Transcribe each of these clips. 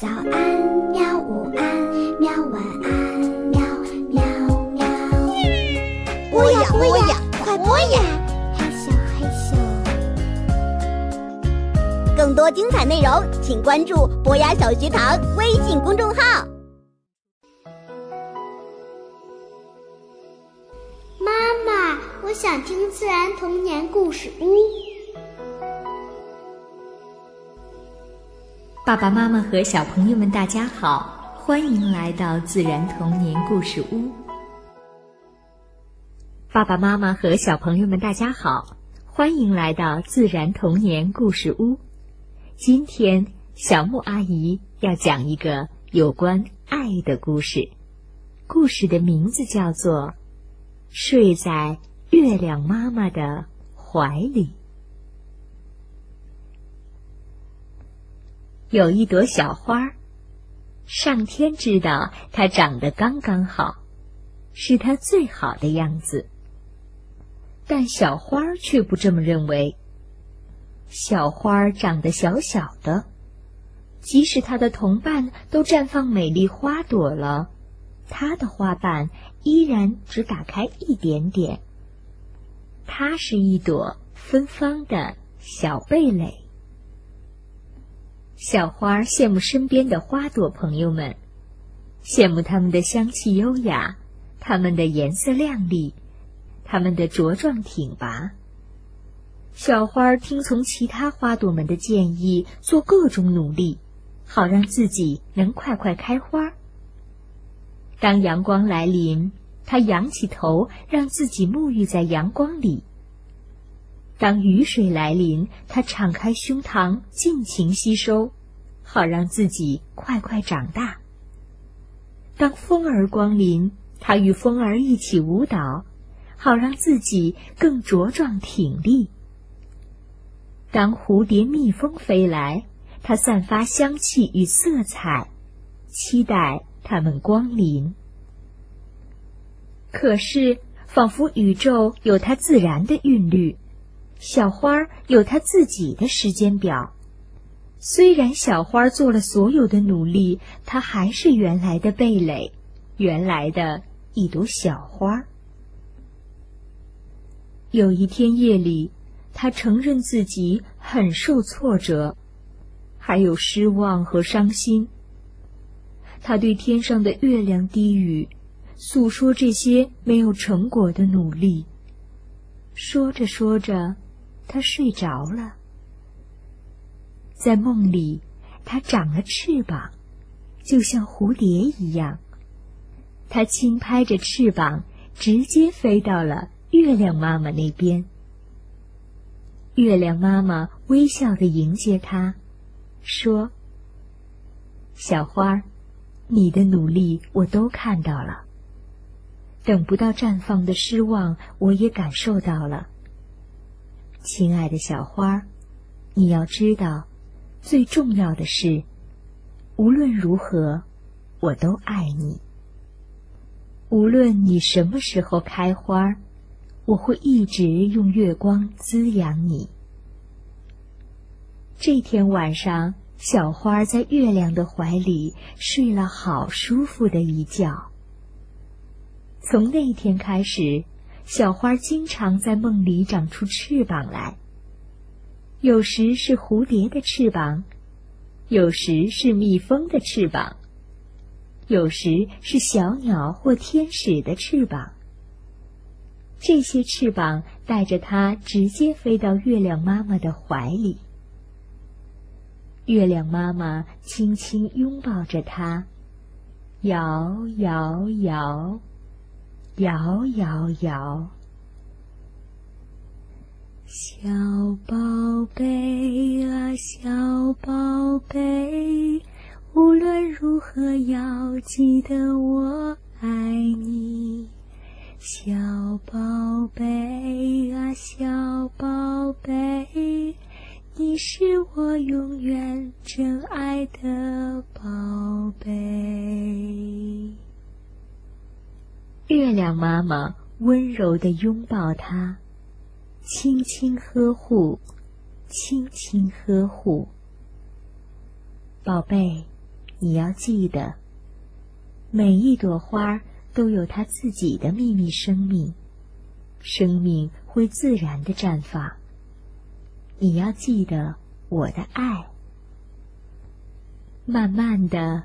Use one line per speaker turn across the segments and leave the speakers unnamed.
早安，喵！午安，喵！晚安，喵喵喵。
播呀播呀，快播呀！
嘿咻，嘿咻。
更多精彩内容，请关注博雅小学堂微信公众号。
妈妈，我想听自然童年故事屋。
爸爸妈妈和小朋友们，大家好，欢迎来到自然童年故事屋。爸爸妈妈和小朋友们，大家好，欢迎来到自然童年故事屋。今天，小木阿姨要讲一个有关爱的故事，故事的名字叫做《睡在月亮妈妈的怀里》。有一朵小花儿，上天知道它长得刚刚好，是它最好的样子。但小花却不这么认为。小花长得小小的，即使它的同伴都绽放美丽花朵了，它的花瓣依然只打开一点点。它是一朵芬芳的小蓓蕾。小花羡慕身边的花朵朋友们，羡慕它们的香气优雅，它们的颜色亮丽，它们的茁壮挺拔。小花听从其他花朵们的建议，做各种努力，好让自己能快快开花。当阳光来临，它仰起头，让自己沐浴在阳光里。当雨水来临，它敞开胸膛，尽情吸收，好让自己快快长大。当风儿光临，它与风儿一起舞蹈，好让自己更茁壮挺立。当蝴蝶、蜜蜂飞来，它散发香气与色彩，期待它们光临。可是，仿佛宇宙有它自然的韵律。小花有它自己的时间表，虽然小花做了所有的努力，它还是原来的蓓蕾，原来的一朵小花。有一天夜里，他承认自己很受挫折，还有失望和伤心。他对天上的月亮低语，诉说这些没有成果的努力。说着说着。他睡着了，在梦里，他长了翅膀，就像蝴蝶一样。他轻拍着翅膀，直接飞到了月亮妈妈那边。月亮妈妈微笑的迎接他，说：“小花，你的努力我都看到了，等不到绽放的失望，我也感受到了。”亲爱的小花，你要知道，最重要的是，无论如何，我都爱你。无论你什么时候开花，我会一直用月光滋养你。这天晚上，小花在月亮的怀里睡了好舒服的一觉。从那天开始。小花经常在梦里长出翅膀来，有时是蝴蝶的翅膀，有时是蜜蜂的翅膀，有时是小鸟或天使的翅膀。这些翅膀带着它直接飞到月亮妈妈的怀里，月亮妈妈轻轻拥抱着它，摇摇摇。摇摇摇，小宝贝啊，小宝贝，无论如何要记得我爱你。小宝贝啊，小宝贝，你是我永远真爱的宝贝。月亮妈妈温柔的拥抱他，轻轻呵护，轻轻呵护。宝贝，你要记得，每一朵花都有它自己的秘密生命，生命会自然的绽放。你要记得我的爱。慢慢的，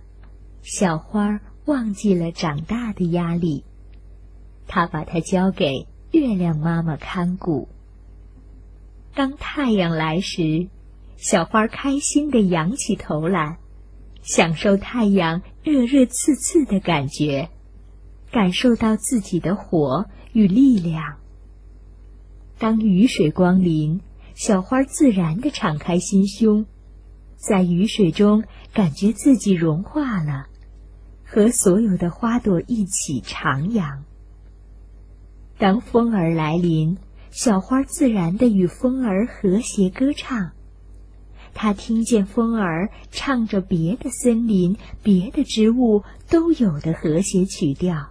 小花忘记了长大的压力，他把它交给月亮妈妈看顾。当太阳来时，小花开心的仰起头来。享受太阳热热刺刺的感觉，感受到自己的火与力量。当雨水光临，小花自然的敞开心胸，在雨水中感觉自己融化了，和所有的花朵一起徜徉。当风儿来临，小花自然的与风儿和谐歌唱。他听见风儿唱着别的森林、别的植物都有的和谐曲调。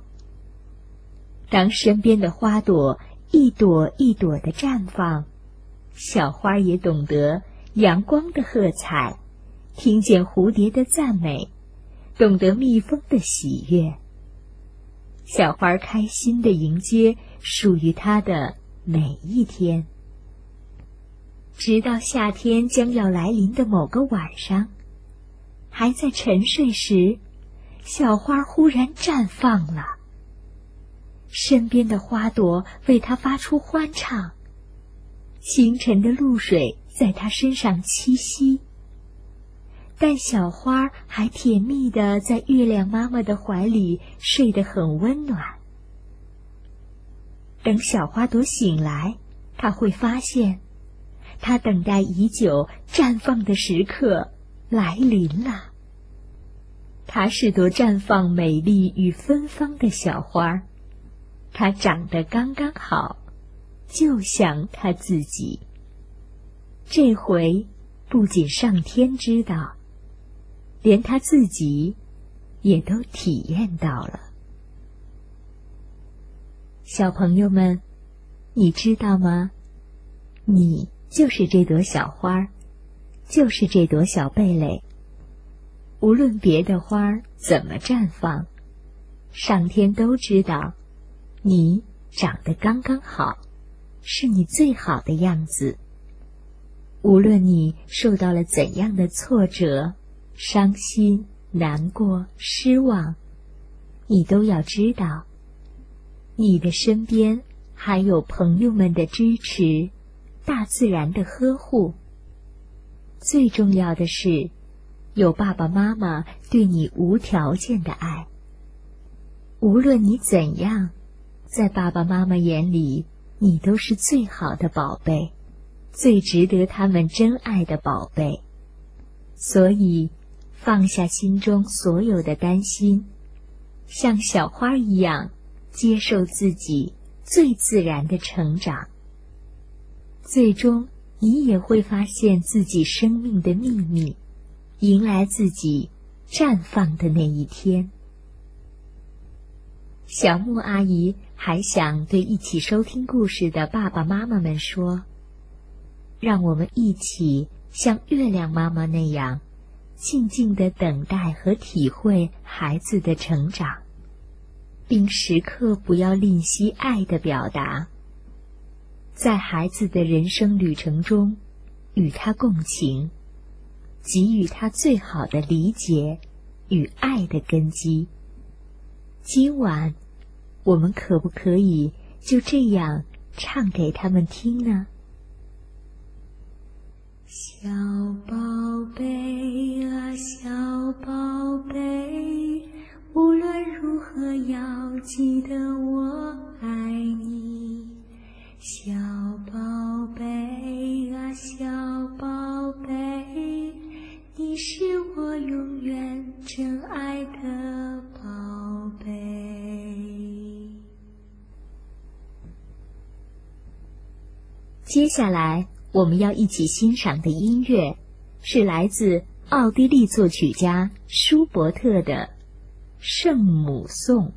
当身边的花朵一朵一朵的绽放，小花也懂得阳光的喝彩，听见蝴蝶的赞美，懂得蜜蜂的喜悦。小花开心的迎接属于它的每一天。直到夏天将要来临的某个晚上，还在沉睡时，小花忽然绽放了。身边的花朵为它发出欢唱，清晨的露水在它身上栖息。但小花还甜蜜的在月亮妈妈的怀里睡得很温暖。等小花朵醒来，它会发现。他等待已久、绽放的时刻来临了。它是朵绽放美丽与芬芳的小花儿，它长得刚刚好，就像它自己。这回不仅上天知道，连他自己也都体验到了。小朋友们，你知道吗？你。就是这朵小花，就是这朵小蓓蕾。无论别的花怎么绽放，上天都知道，你长得刚刚好，是你最好的样子。无论你受到了怎样的挫折、伤心、难过、失望，你都要知道，你的身边还有朋友们的支持。大自然的呵护。最重要的是，有爸爸妈妈对你无条件的爱。无论你怎样，在爸爸妈妈眼里，你都是最好的宝贝，最值得他们真爱的宝贝。所以，放下心中所有的担心，像小花一样，接受自己最自然的成长。最终，你也会发现自己生命的秘密，迎来自己绽放的那一天。小木阿姨还想对一起收听故事的爸爸妈妈们说：“让我们一起像月亮妈妈那样，静静的等待和体会孩子的成长，并时刻不要吝惜爱的表达。”在孩子的人生旅程中，与他共情，给予他最好的理解与爱的根基。今晚，我们可不可以就这样唱给他们听呢？记得我爱你。小宝贝啊，小宝贝，你是我永远真爱的宝贝。接下来我们要一起欣赏的音乐，是来自奥地利作曲家舒伯特的《圣母颂》。